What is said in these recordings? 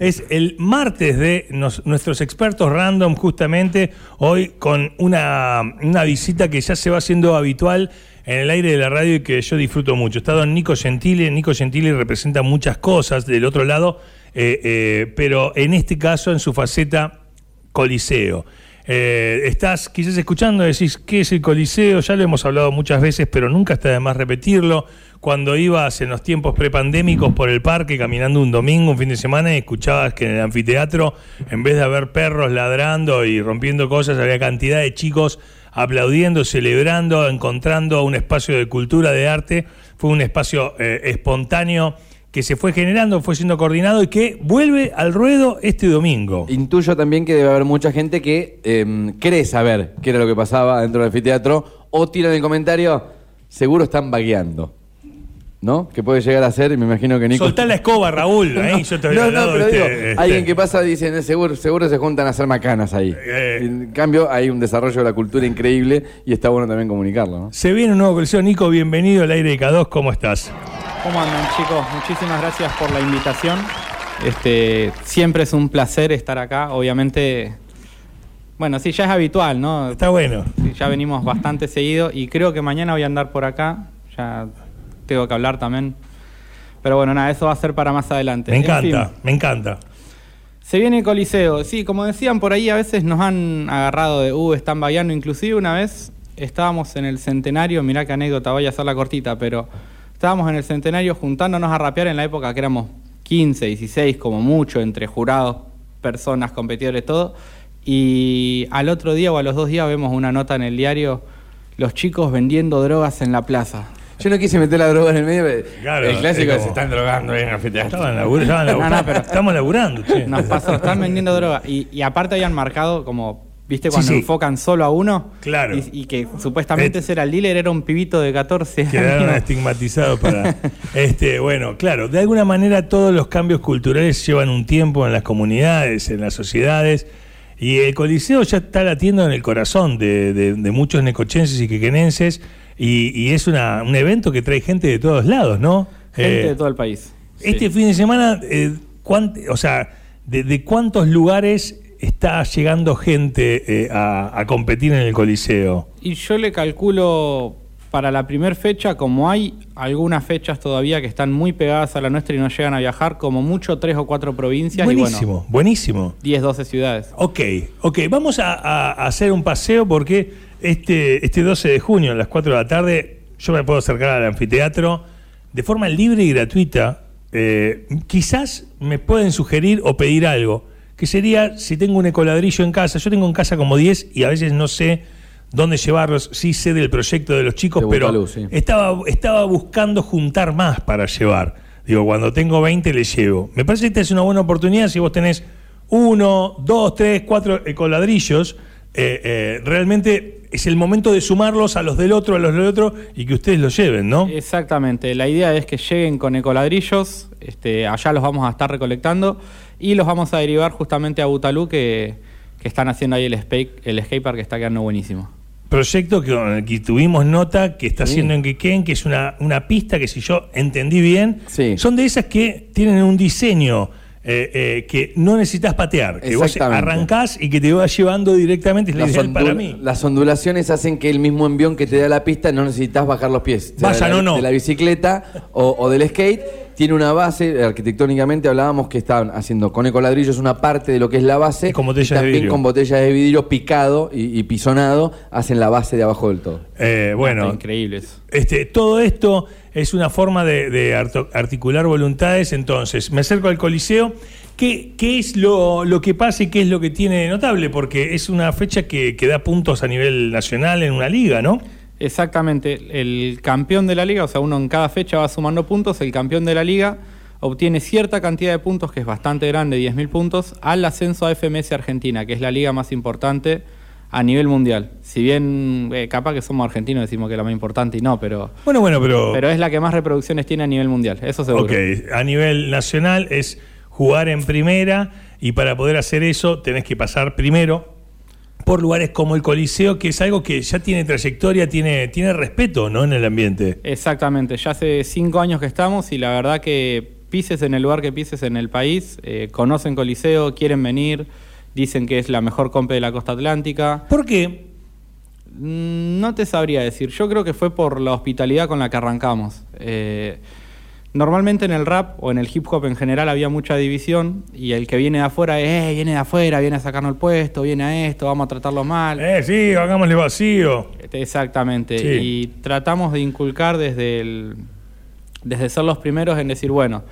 Es el martes de nuestros expertos random, justamente hoy con una, una visita que ya se va haciendo habitual en el aire de la radio y que yo disfruto mucho. Está don Nico Gentili. Nico Gentili representa muchas cosas del otro lado, eh, eh, pero en este caso en su faceta Coliseo. Eh, estás quizás escuchando, decís, ¿qué es el Coliseo? Ya lo hemos hablado muchas veces, pero nunca está de más repetirlo. Cuando ibas en los tiempos prepandémicos por el parque, caminando un domingo, un fin de semana, y escuchabas que en el anfiteatro, en vez de haber perros ladrando y rompiendo cosas, había cantidad de chicos aplaudiendo, celebrando, encontrando un espacio de cultura, de arte. Fue un espacio eh, espontáneo que se fue generando, fue siendo coordinado y que vuelve al ruedo este domingo. Intuyo también que debe haber mucha gente que eh, cree saber qué era lo que pasaba dentro del anfiteatro o tira en el comentario, seguro están vagueando. ¿No? Que puede llegar a ser, y me imagino que Nico. Soltá la escoba, Raúl. Ahí yo te no, no, pero este, digo, este. alguien que pasa dice, "No, seguro, seguro se juntan a hacer macanas ahí. Eh. En cambio, hay un desarrollo de la cultura increíble y está bueno también comunicarlo, ¿no? Se viene un nuevo coliseo. Nico, bienvenido al aire de K2. ¿Cómo estás? ¿Cómo andan chicos? Muchísimas gracias por la invitación. Este, siempre es un placer estar acá. Obviamente, bueno, sí, ya es habitual, ¿no? Está bueno. Sí, ya venimos bastante seguido y creo que mañana voy a andar por acá. Ya tengo que hablar también. Pero bueno, nada, eso va a ser para más adelante. Me En encanta, fin, me encanta. se viene el Coliseo. Sí, como decían por ahí, a veces nos han agarrado de, uh, están vallando. Inclusive una vez estábamos en el centenario, mirá qué anécdota, voy a hacerla cortita, pero estábamos en el centenario juntándonos a rapear en la época que éramos 15, 16 como mucho, entre jurados, personas, competidores, todo. Y al otro día o a los dos días vemos una nota en el diario, los chicos vendiendo drogas en la plaza. Yo no quise meter la droga en el medio. pero Claro, el clásico es como- se están drogando ahí en el anfiteatro. Estaban laburando, estaban No, laburando. no, pero- Estamos laburando, che. Nos pasó, están vendiendo droga. Y, y aparte habían marcado como, ¿viste cuando sí. enfocan solo a uno? Claro. Y, y que supuestamente Eh, ese era el dealer, era un pibito de 14 Quedaron años. estigmatizados para. Este, bueno, claro, de alguna manera todos los cambios culturales llevan un tiempo en las comunidades, en las sociedades. Y el Coliseo ya está latiendo en el corazón de, de- de muchos necochenses y quequenenses. Y, y es una, un evento que trae gente de todos lados, ¿no? Gente Eh, de todo el país. Este Sí. fin de semana, eh, cuánt- o sea, de, de cuántos lugares está llegando gente eh, a, a competir en el Coliseo? Y yo le calculo para la primera fecha, como hay algunas fechas todavía que están muy pegadas a la nuestra y no llegan a viajar, como mucho tres o cuatro provincias Buenísimo, y bueno, buenísimo. 10, 12 ciudades. Ok, ok, vamos a, a- a hacer un paseo porque este, este 12 de junio a las 4 de la tarde yo me puedo acercar al anfiteatro de forma libre y gratuita. Eh, quizás me pueden sugerir o pedir algo, que sería si tengo un ecoladrillo en casa, yo tengo en casa como 10 y a veces no sé dónde llevarlos, sí sé del proyecto de los chicos, De pero sí. estaba, estaba buscando juntar más para llevar. Digo, cuando tengo 20 le llevo. Me parece que esta es una buena oportunidad si vos tenés uno, dos, tres, cuatro ecoladrillos. eh, eh, realmente es el momento de sumarlos a los del otro, a los del otro y que ustedes los lleven, ¿no? Exactamente, la idea es que lleguen con ecoladrillos, este, allá los vamos a estar recolectando y los vamos a derivar justamente a Butalú que, que están haciendo ahí el, skate, el skatepark que está quedando buenísimo. Proyecto que, tuvimos nota que está Sí. haciendo en Quequén, que es una, una pista que si yo entendí bien, Sí. son de esas que tienen un diseño eh, eh, que no necesitas patear, que vos arrancás y que te va llevando directamente, es la ideal para mí. las ondulaciones hacen que el mismo envión que te da la pista no necesitas bajar los pies. sea Vayan de la, o no. De la bicicleta o, o del skate. Tiene una base, arquitectónicamente hablábamos que estaban haciendo con ecoladrillos una parte de lo que es la base. Y con botellas y de también vidrio. con botellas de vidrio picado y, y pisonado, hacen la base de abajo del todo. Eh, bueno, Está increíble eso. Este, todo esto es una forma de, de articular voluntades. Entonces, me acerco al Coliseo. ¿Qué, qué es lo, lo que pasa y qué es lo que tiene de notable? Porque es una fecha que, que da puntos a nivel nacional en una liga, ¿no? Exactamente, el campeón de la liga, o sea, uno en cada fecha va sumando puntos, el campeón de la liga obtiene cierta cantidad de puntos, que es bastante grande, 10.000 puntos, al ascenso a FMS Argentina, que es la liga más importante a nivel mundial. Si bien eh, capaz que somos argentinos decimos que es la más importante y no, pero, Bueno, bueno, pero... pero es la que más reproducciones tiene a nivel mundial, eso seguro. Ok, a nivel nacional es jugar en primera y para poder hacer eso tenés que pasar primero por lugares como el Coliseo, que es algo que ya tiene trayectoria, tiene, tiene respeto ¿no? en el ambiente. Exactamente, ya hace cinco años que estamos y la verdad que pises en el lugar que pises en el país, eh, conocen Coliseo, quieren venir, dicen que es la mejor compe de la costa atlántica. ¿Por qué? Mm, No te sabría decir. Yo creo que fue por la hospitalidad con la que arrancamos. Eh, normalmente en el rap o en el hip hop en general había mucha división y el que viene de afuera es, "Eh, viene de afuera, viene a sacarnos el puesto, viene a esto, vamos a tratarlo mal. Eh, sí, hagámosle vacío. Exactamente. Sí. Y tratamos de inculcar desde el, desde ser los primeros en decir, bueno,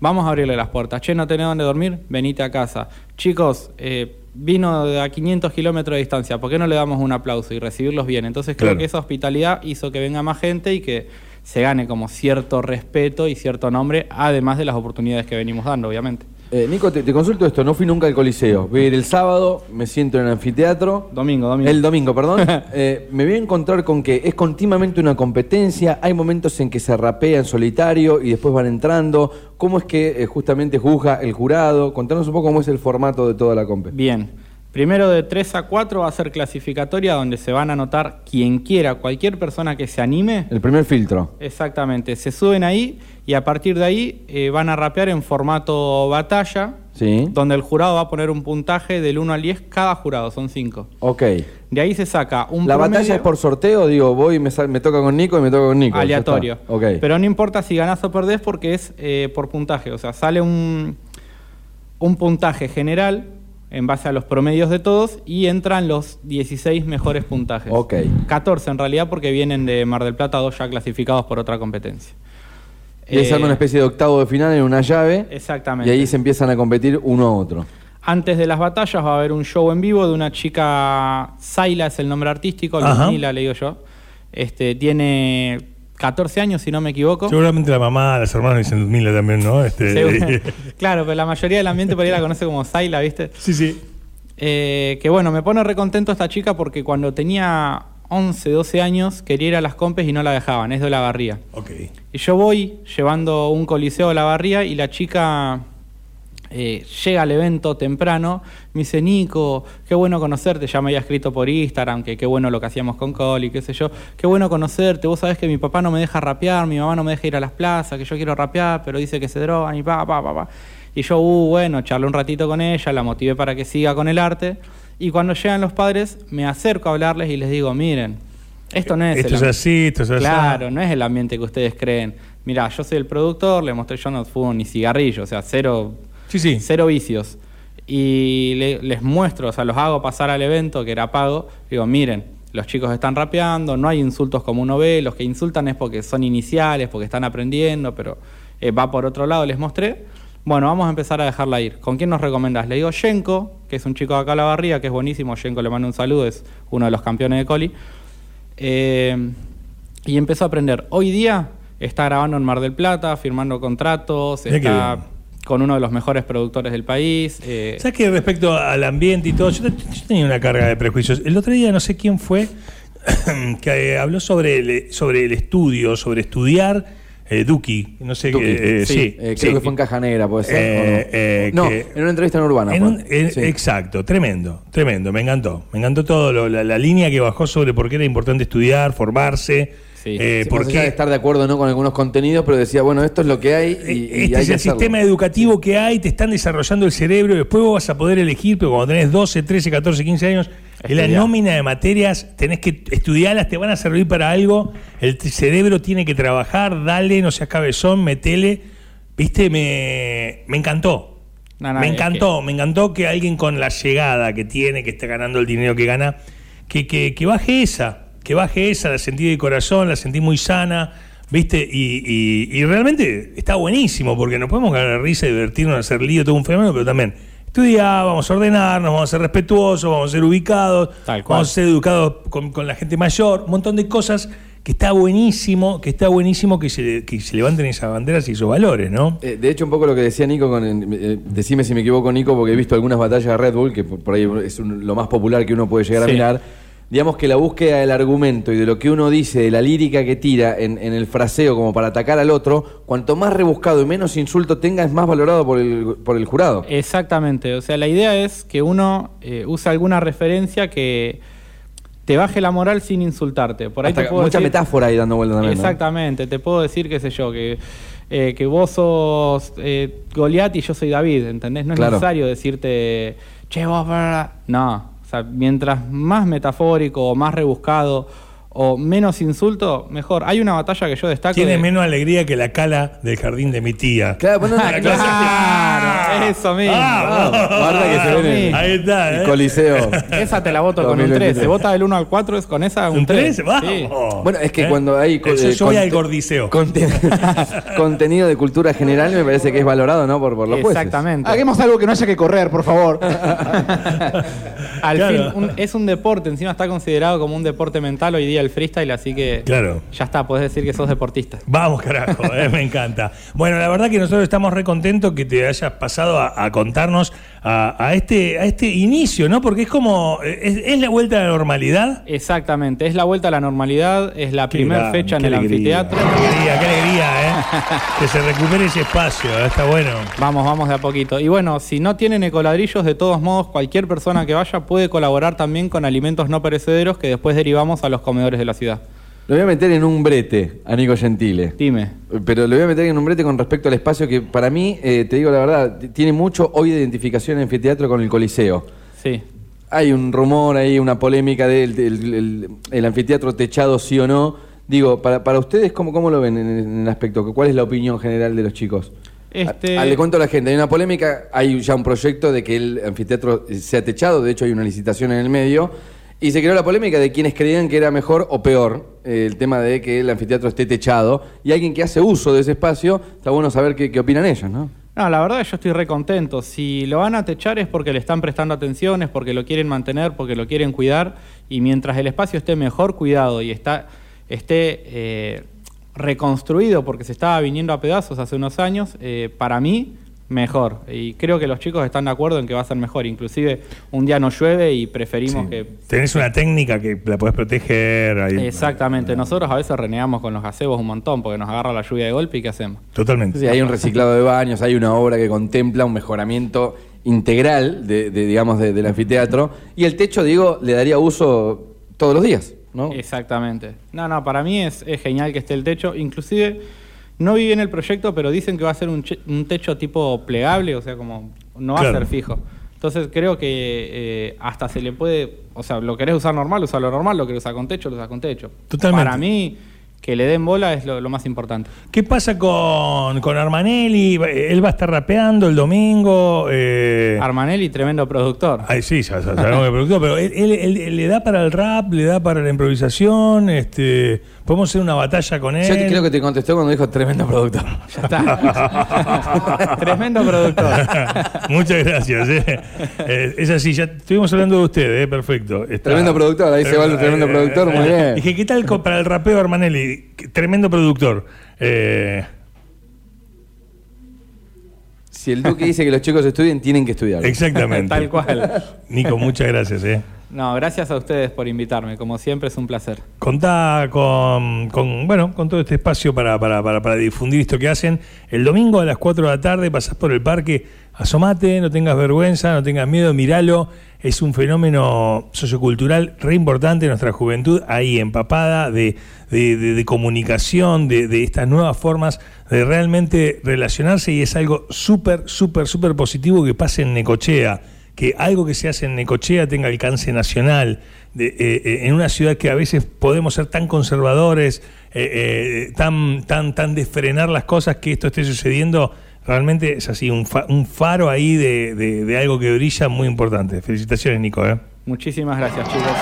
vamos a abrirle las puertas. Che, no tenés dónde dormir, venite a casa. Chicos, eh, vino a 500 kilómetros de distancia, ¿por qué no le damos un aplauso y recibirlos bien? Entonces creo Claro. que esa hospitalidad hizo que venga más gente y que se gane como cierto respeto y cierto nombre, además de las oportunidades que venimos dando, obviamente. Eh, Nico, te, te consulto esto, no fui nunca al Coliseo. Voy a ir el sábado, me siento en el anfiteatro. Domingo, domingo. El domingo, perdón. Eh, me voy a encontrar con que es continuamente una competencia, hay momentos en que se rapea en solitario y después van entrando. ¿Cómo es que eh, justamente juzga el jurado? Contanos un poco cómo es el formato de toda la compe. Bien. Primero de 3 a 4 va a ser clasificatoria donde se van a anotar quien quiera, cualquier persona que se anime. El primer filtro. Exactamente, se suben ahí y a partir de ahí eh, van a rapear en formato batalla, Sí. donde el jurado va a poner un puntaje del 1 al 10 cada jurado, son 5. Ok. De ahí se saca un ¿La promedio batalla es por sorteo? Digo, voy y me, me toca con Nico y me toca con Nico. aleatorio. Ok. Pero no importa si ganás o perdés porque es eh, por puntaje, o sea, sale un, un puntaje general en base a los promedios de todos y entran los 16 mejores puntajes. Ok. 14 en realidad porque vienen de Mar del Plata, dos ya clasificados por otra competencia. Y arma Eh, una especie de octavo de final en una llave. Exactamente. Y ahí se empiezan a competir uno a otro. Antes de las batallas va a haber un show en vivo de una chica, Zaila es el nombre artístico, Ajá. Ludmila le digo yo. Este, tiene 14 años, si no me equivoco. Seguramente la mamá, las hermanas dicen Ludmila también, ¿no? Este, claro, pero la mayoría del ambiente por ahí la conoce como Zaila, ¿viste? sí, sí. Eh, que bueno, me pone recontento esta chica porque cuando tenía 11, 12 años quería ir a las compes y no la dejaban, es de la barría. Ok. Y yo voy llevando un coliseo a la barría y la chica eh, llega al evento temprano, me dice, Nico, qué bueno conocerte, ya me había escrito por Instagram, que qué bueno lo que hacíamos con Coli, qué sé yo, qué bueno conocerte, vos sabés que mi papá no me deja rapear, mi mamá no me deja ir a las plazas, que yo quiero rapear, pero dice que se drogan y pa, pa, pa, pa. Y yo, uh, bueno, charlé un ratito con ella, la motivé para que siga con el arte, y cuando llegan los padres, me acerco a hablarles y les digo, miren, esto no es Esto el es así, esto es así. Claro, no es el ambiente que ustedes creen. Mirá, yo soy el productor, le mostré yo no fumo ni cigarrillo, o sea, cero, Sí, sí. cero vicios. Y le- les muestro, o sea, los hago pasar al evento, que era pago. Digo, miren, los chicos están rapeando, no hay insultos como uno ve, los que insultan es porque son iniciales, porque están aprendiendo, pero eh, va por otro lado, les mostré. Bueno, vamos a empezar a dejarla ir. ¿Con quién nos recomendás? Le digo Yenko, que es un chico de acá a la barría, que es buenísimo. Yenko le mando un saludo, es uno de los campeones de Coli. Eh, y empezó a aprender. Hoy día está grabando en Mar del Plata, firmando contratos, está. Con uno de los mejores productores del país. eh, ¿Sabes que respecto al ambiente y todo? Yo, te- yo tenía una carga de prejuicios. El otro día no sé quién fue que eh, habló sobre el, sobre el estudio, sobre estudiar. Eh, Duki, no sé Duki, qué. eh, sí. sí, Eh, sí. creo que fue en Caja Negra, puede ser. Eh, ¿o no? eh, no, que- en una entrevista en Urbana. En fue. un- en- Sí. Exacto, tremendo, tremendo, me encantó. Me encantó todo, lo- la, la línea que bajó sobre por qué era importante estudiar, formarse. Sí. eh, Sí, por más allá de qué estar de acuerdo o no con algunos contenidos, pero decía, bueno, esto es lo que hay y, y este hay es que el hacerlo. sistema educativo que hay, te están desarrollando el cerebro, después vos vas a poder elegir, pero cuando tenés 12, 13, 14, 15 años, en la nómina de materias tenés que estudiarlas, te van a servir para algo, el cerebro tiene que trabajar, dale, no seas cabezón, metele. Viste, me, me encantó. No, no, me es encantó, me encantó que alguien con la llegada que tiene, que está ganando el dinero que gana, que, que, que baje esa, que baje esa, la sentí de corazón, la sentí muy sana, ¿viste? Y, y- y realmente está buenísimo, porque nos podemos ganar risa, divertirnos, hacer lío, todo un fenómeno, pero también estudiar, vamos a ordenarnos, vamos a ser respetuosos, vamos a ser ubicados, Tal cual. vamos a ser educados con, con la gente mayor, un montón de cosas que está buenísimo, que está buenísimo que se, que se levanten esas banderas y esos valores, ¿no? Eh, de hecho, un poco lo que decía Nico, con, eh, decime si me equivoco, Nico, porque he visto algunas batallas de Red Bull, que por, ahí es un- lo más popular que uno puede llegar a mirar. Digamos que la búsqueda del argumento y de lo que uno dice, de la lírica que tira en, en el fraseo como para atacar al otro, cuanto más rebuscado y menos insulto tenga, es más valorado por el, por el jurado. Exactamente, o sea, la idea es que uno eh, use alguna referencia que te baje la moral sin insultarte. Por ahí Hasta te puedo mucha decir- metáfora ahí dando vuelta también. ¿no? Exactamente, te puedo decir, qué sé yo, que eh, que vos sos eh, Goliat y yo soy David, ¿entendés? No es necesario decirte, che, vos, bla, bla". no. O sea, mientras más metafórico o más rebuscado o menos insulto, mejor. Hay una batalla que yo destaco. Tiene de- menos alegría que la cala del jardín de mi tía. Claro, bueno, claro, eso mismo. Ah, Guarda que se ve en el, Ahí está, el ¿eh? Coliseo. Esa te la voto con un 2023. 3. Se vota del 1 al 4, es con esa un, ¿Un 3? 3. Vamos. Bueno, es que ¿Eh? cuando hay... Yo, eh, yo voy al conte- contenido de cultura general me parece que es valorado, ¿no? Por, por los jueces. Exactamente. Hagamos algo que no haya que correr, por favor. Al Claro. fin, un- es un deporte, encima está considerado como un deporte mental hoy día el freestyle, así que Claro. ya está, podés decir que sos deportista. Vamos, carajo, eh, me encanta. Bueno, la verdad que nosotros estamos re contentos que te hayas pasado a, a contarnos a, a este, a este inicio, ¿no? Porque es como, es, es la vuelta a la normalidad. Exactamente, es la vuelta a la normalidad, es la primera fecha en el alegría. anfiteatro. Qué alegría, qué alegría, ¿eh? que se recupere ese espacio, ¿eh? está bueno. Vamos, vamos de a poquito. Y bueno, si no tienen ecoladrillos, de todos modos, cualquier persona que vaya puede colaborar también con alimentos no perecederos que después derivamos a los comedores de la ciudad. Lo voy a meter en un brete a Nico Gentile. Dime. Pero lo voy a meter en un brete con respecto al espacio que para mí, eh, te digo la verdad, tiene mucho hoy de identificación en anfiteatro con el Coliseo. Sí. Hay un rumor ahí, una polémica del del- el, el anfiteatro techado sí o no. Digo, para, para ustedes, ¿cómo, ¿cómo lo ven en, en el aspecto? ¿Cuál es la opinión general de los chicos? Este- A- a- le cuento a la gente, hay una polémica, hay ya un proyecto de que el anfiteatro sea techado, de hecho hay una licitación en el medio, y se creó la polémica de quienes creían que era mejor o peor eh, el tema de que el anfiteatro esté techado, y alguien que hace uso de ese espacio, está bueno saber qué, qué opinan ellos, ¿no? No, la verdad yo estoy re contento. Si lo van a techar es porque le están prestando atención, es porque lo quieren mantener, porque lo quieren cuidar. Y mientras el espacio esté mejor cuidado y está, esté eh, reconstruido porque se estaba viniendo a pedazos hace unos años, eh, para mí mejor. Y creo que los chicos están de acuerdo en que va a ser mejor. Inclusive un día no llueve y preferimos Sí. que... Tenés una técnica que la podés proteger. ahí. Exactamente. Nosotros a veces renegamos con los gazebos un montón porque nos agarra la lluvia de golpe y ¿qué hacemos? Totalmente. Sí, hay un reciclado de baños, hay una obra que contempla un mejoramiento integral de, de, digamos, de- del anfiteatro, y el techo, digo, le daría uso todos los días, ¿no? Exactamente. No, no, para mí es, es genial que esté el techo. Inclusive, no vi bien el proyecto, pero dicen que va a ser un, un techo tipo plegable, o sea, como no va Claro. a ser fijo. Entonces creo que eh, hasta se le puede, o sea, lo querés usar normal, usarlo normal, lo querés usar con techo, lo usas con techo. Totalmente. Para mí, que le den bola es lo, lo más importante. ¿Qué pasa con, con Armanelli? ¿Él va a estar rapeando el domingo? Eh, Armanelli, tremendo productor. Ay, sí, ya, ya sabemos que es productor, pero él, él- él- él le da para el rap, le da para la improvisación, este, podemos hacer una batalla con él. Yo te- creo que te contestó cuando dijo tremendo productor. Ya está. tremendo productor. Muchas gracias. eh. Eh, es así, ya estuvimos hablando de usted, eh, perfecto. Está- Tremendo productor, ahí se va el tremendo productor, muy bien. Dije, ¿qué tal para el rapeo Armanelli? Tremendo productor. Eh, Si el Duque dice que los chicos estudien, tienen que estudiar. exactamente. Tal cual. Nico, muchas gracias. Eh. No, gracias a ustedes por invitarme. Como siempre es un placer. Contá con, bueno, con todo este espacio para, para, para, difundir esto que hacen. El domingo a las 4 de la tarde pasás por el parque, asomate, no tengas vergüenza, no tengas miedo, míralo. Es un fenómeno sociocultural re importante nuestra juventud, ahí empapada de, de, de- de comunicación, de estas nuevas formas de realmente relacionarse y es algo súper, súper, súper positivo que pase en Necochea que algo que se hace en Necochea tenga alcance nacional, eh, eh, en una ciudad que a veces podemos ser tan conservadores, eh, tan, tan, tan de frenar las cosas que esto esté sucediendo, realmente es así, un, fa- un faro ahí de, de- de algo que brilla muy importante. Felicitaciones, Nico. Muchísimas gracias, chicos.